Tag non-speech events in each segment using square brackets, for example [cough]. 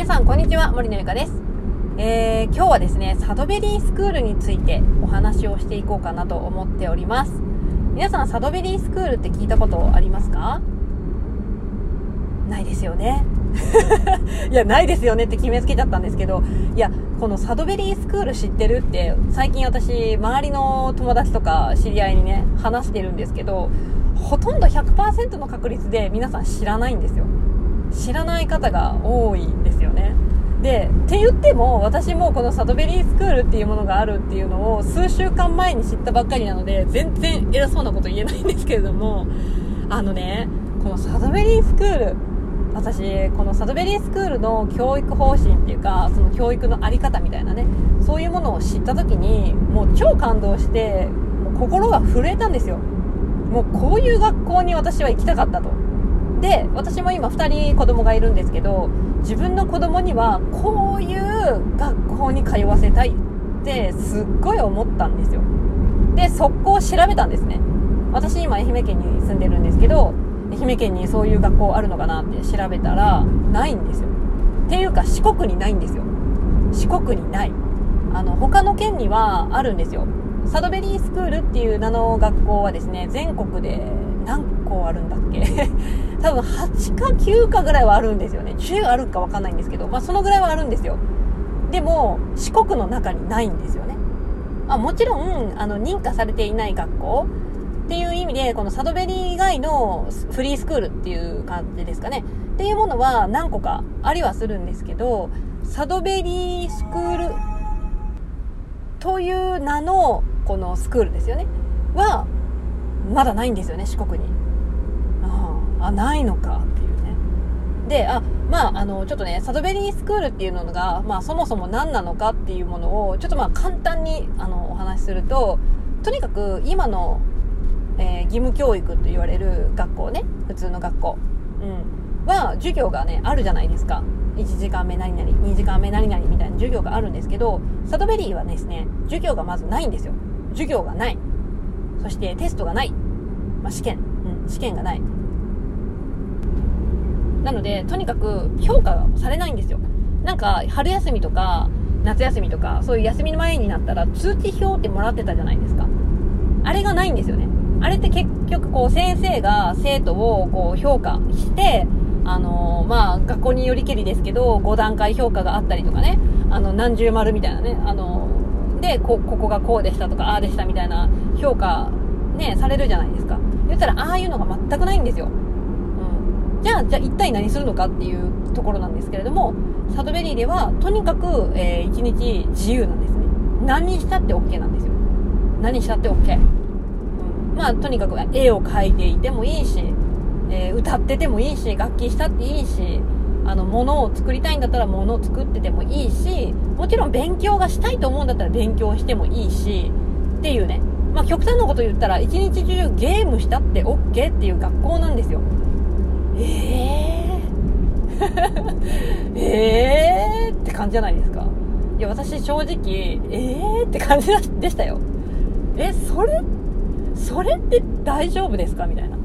皆さんこんにちは。森のゆかです、えー、今日はですねサドベリースクールについてお話をしていこうかなと思っております。皆さんサドベリースクールって聞いたことありますか？ないですよね。[laughs] いやないですよねって決めつけちゃったんですけどいやこのサドベリースクール知ってるって最近私周りの友達とか知り合いにね話してるんですけどほとんど100%の確率で皆さん知らないんですよ。知らない方が多いんですよね。でって言っても私もこのサドベリースクールっていうものがあるっていうのを数週間前に知ったばっかりなので全然偉そうなこと言えないんですけれどもあのねこのサドベリースクール私このサドベリースクールの教育方針っていうかその教育の在り方みたいなねそういうものを知った時にもう超感動してもう心が震えたんですよ。もうこういう学校に私は行きたかったと。で私も今2人子供がいるんですけど自分の子供にはこういう学校に通わせたいってすっごい思ったんですよ。で速攻調べたんですね。私今愛媛県に住んでるんですけど愛媛県にそういう学校あるのかなって調べたらないんですよ。っていうか四国にないんですよ。四国にない。あの他の県にはあるんですよ。サドベリースクールっていう名の学校はですね全国で何校あるんだっけ？[laughs] 多分8か9かぐらいはあるんですよね。10あるか分かんないんですけど、まあ、そのぐらいはあるんですよ。でも四国の中にないんですよね。あもちろんあの認可されていない学校っていう意味でこのサドベリー以外のフリースクールっていう感じですかね。っていうものは何個かありはするんですけどサドベリースクールという名のこのスクールですよね。はまだないんですよね四国に。ああないのかっていうね。であまああのちょっとねサドベリースクールっていうのが、まあ、そもそも何なのかっていうものをちょっとまあ簡単にあのお話しするととにかく今の、えー、義務教育と言われる学校ね普通の学校、うん、は授業がねあるじゃないですか。1時間目何々2時間目何々みたいな授業があるんですけどサドベリーはですね授業がまずないんですよ。授業がない。そしてテストがない、まあ、試験、うん、試験がない。なのでとにかく評価されないんですよ。なんか春休みとか夏休みとかそういう休みの前になったら通知表ってもらってたじゃないですか。あれがないんですよね。あれって結局こう先生が生徒をこう評価してあのー、まあ学校によりけりですけど5段階評価があったりとかね。あの何十丸みたいなね。あのー、でこここがこうでしたとかああでしたみたいな評価ねされるじゃないですか言ったらああいうのが全くないんですよじゃあ、じゃあ一体何するのかっていうところなんですけれども、サドベリーでは、とにかく、えー、一日自由なんですね。何したって OK なんですよ。何したって OK。うん、まあ、とにかく絵を描いていてもいいし、えー、歌っててもいいし、楽器したっていいし、あの、物を作りたいんだったら物を作っててもいいし、もちろん勉強がしたいと思うんだったら勉強してもいいし、っていうね。まあ、極端なこと言ったら、一日中ゲームしたって OK っていう学校なんですよ。えー、[laughs] えー？って感じじゃないですか。いや私正直えー？って感じでしたよ。えそれそれって大丈夫ですか？みたいな。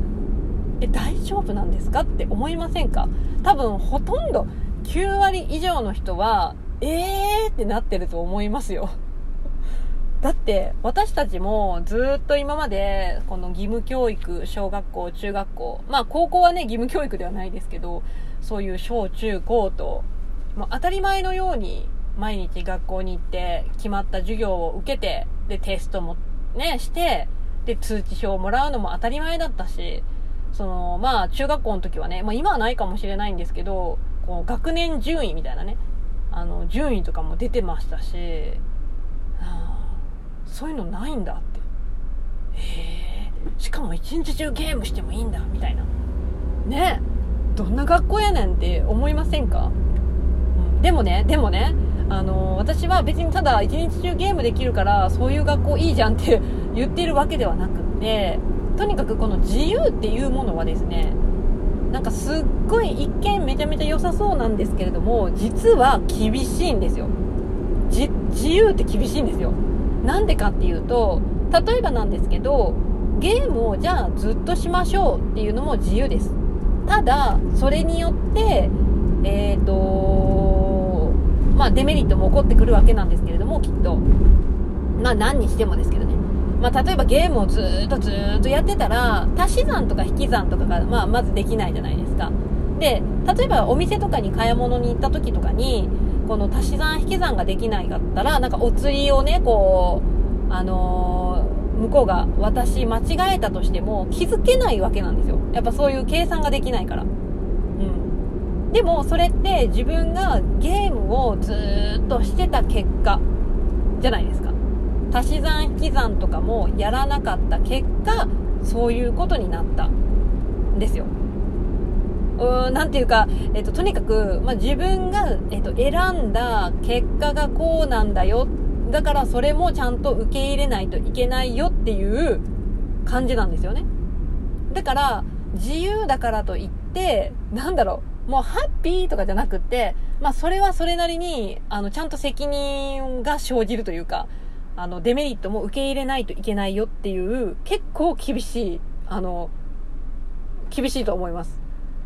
え大丈夫なんですか？って思いませんか？多分ほとんど9割以上の人はえーってなってると思いますよ。だって私たちもずっと今までこの義務教育小学校中学校まあ高校はね義務教育ではないですけどそういう小中高と、まあ、当たり前のように毎日学校に行って決まった授業を受けてでテストもねしてで通知表をもらうのも当たり前だったしそのまあ中学校の時はね、まあ、今はないかもしれないんですけどこう学年順位みたいなねあの順位とかも出てましたし、はあそういうのないんだって。へえしかも一日中ゲームしてもいいんだみたいな。ねどんな学校やねんって思いませんか、うん、でもねでもねあの、私は別にただ一日中ゲームできるからそういう学校いいじゃんって言ってるわけではなくってとにかくこの自由っていうものはですねなんかすっごい一見めちゃめちゃ良さそうなんですけれども実は厳しいんですよ自由って厳しいんですよなんでかっていうと例えばなんですけどゲームをじゃあずっとしましょうっていうのも自由ですただそれによってえっ、ー、とデメリットも起こってくるわけなんですけれども、きっと。まあ何にしてもですけどね。まあ例えばゲームをずっとずっとやってたら、足し算とか引き算とかが、まあまずできないじゃないですか。で、例えばお店とかに買い物に行った時とかに、この足し算引き算ができないかったら、なんかお釣りをね、こう、あのー、向こうが私間違えたとしても気づけないわけなんですよ。やっぱそういう計算ができないから。うん。でもそれって自分がゲームをずっとしてた結果じゃないですか。足し算引き算とかもやらなかった結果、そういうことになったんですよ。うーん、なんていうか、えっと、とにかく、まあ、自分が、えっと、選んだ結果がこうなんだよ。だからそれもちゃんと受け入れないといけないよっていう感じなんですよね。だから、自由だからといって、なんだろう、もうハッピーとかじゃなくて、まあそれはそれなりに、あの、ちゃんと責任が生じるというか、あの、デメリットも受け入れないといけないよっていう、結構厳しい、あの、厳しいと思います。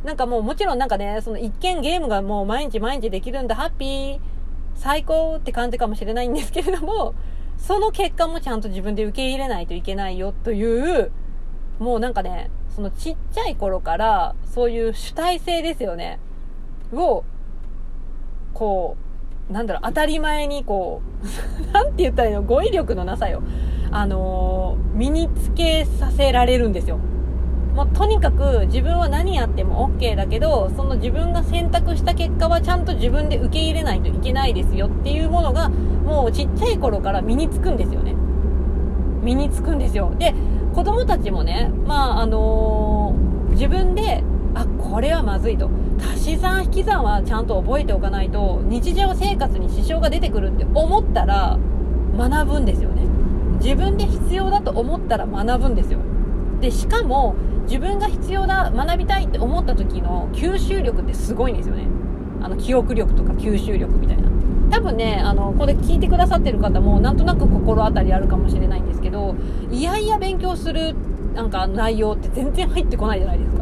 なんかもうもちろんなんかね、その一見ゲームがもう毎日毎日できるんだ、ハッピー、最高って感じかもしれないんですけれども、その結果もちゃんと自分で受け入れないといけないよという、もうなんかね、そのちっちゃい頃からそういう主体性ですよね。を、こう、なんだろう、当たり前にこう、[laughs] なんて言ったらいいの語彙力のなさよ。あのー、身につけさせられるんですよ。もうとにかく自分は何やっても OK だけど、その自分が選択した結果はちゃんと自分で受け入れないといけないですよっていうものが、もうちっちゃい頃から身につくんですよね。身につくんですよ。で、子供たちもね、まあ、あのー、自分で、あ、これはまずいと。足し算引き算はちゃんと覚えておかないと、日常生活に支障が出てくるって思ったら、学ぶんですよね。自分で必要だと思ったら学ぶんですよ。で、しかも、自分が必要だ、学びたいって思った時の吸収力ってすごいんですよね。あの、記憶力とか吸収力みたいな。多分ね、あの、これ聞いてくださってる方も、なんとなく心当たりあるかもしれないんですけど、いやいや勉強する、なんか内容って全然入ってこないじゃないですか。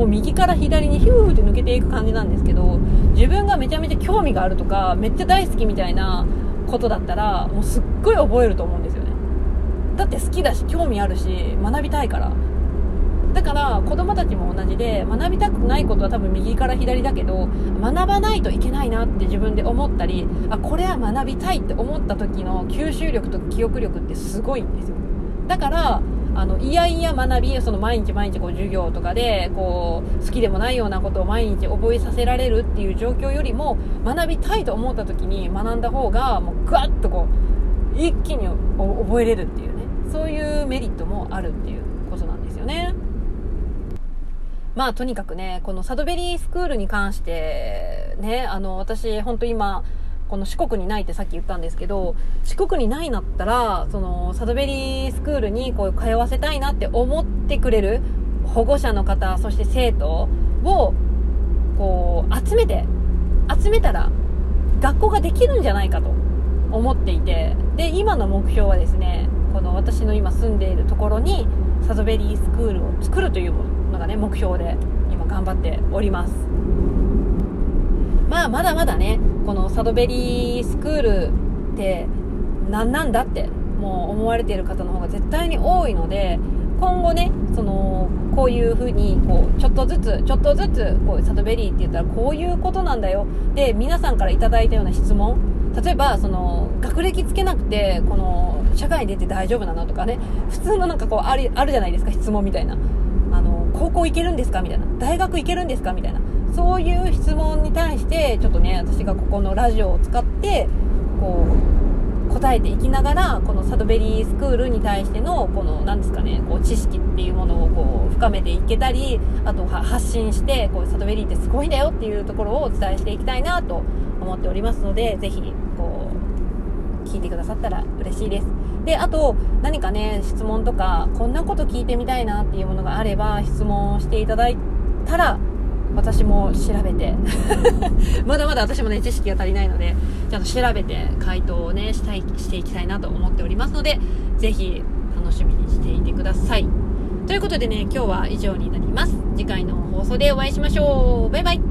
もう右から左にヒューって抜けていく感じなんですけど、自分がめちゃめちゃ興味があるとか、めっちゃ大好きみたいなことだったら、もうすっごい覚えると思うんですよね。だって好きだし、興味あるし、学びたいから。だから子供たちも同じで学びたくないことは多分右から左だけど学ばないといけないなって自分で思ったりあこれは学びたいって思った時の吸収力と記憶力ってすごいんですよだからあのいやいや学びその毎日毎日こう授業とかでこう好きでもないようなことを毎日覚えさせられるっていう状況よりも学びたいと思った時に学んだ方がもうグワッとこう一気に覚えれるっていうねそういうメリットもあるっていうことなんですよね。まあとにかくね、このサドベリースクールに関して、ね、あの、私、本当今、この四国にないってさっき言ったんですけど、四国にないんだったら、その、サドベリースクールにこう通わせたいなって思ってくれる保護者の方、そして生徒を、こう、集めて、集めたら、学校ができるんじゃないかと思っていて、で、今の目標はですね、この私の今住んでいるところに、サドベリースクールを作るというもののがね目標で今頑張っております。まあまだまだねこのサドベリースクールって何なんだってもう思われている方の方が絶対に多いので今後ねそのこういう風にこうちょっとずつちょっとずつこうサドベリーって言ったらこういうことなんだよ。で皆さんから頂いたような質問。例えばその学歴つけなくてこの社会に出て大丈夫なのとかね。普通のなんかこうあるあるじゃないですか質問みたいな。あの高校行けるんですか？みたいな。大学行けるんですか？みたいな。そういう質問に対してちょっとね私がここのラジオを使ってこう答えていきながらこのサドベリースクールに対してのこの何ですかねこう知識っていうものをこう深めていけたりあとは発信してこうサドベリーってすごいんだよっていうところをお伝えしていきたいなと思っておりますのでぜひこう聞いてくださったら嬉しいです。で、あと、何かね、質問とか、こんなこと聞いてみたいなっていうものがあれば、質問していただいたら、私も調べて [laughs] まだまだ私もね、知識が足りないので、ちゃんと調べて回答をね、したい、していきたいなと思っておりますので、是非楽しみにしていてください。ということでね、今日は以上になります。次回の放送でお会いしましょう。バイバイ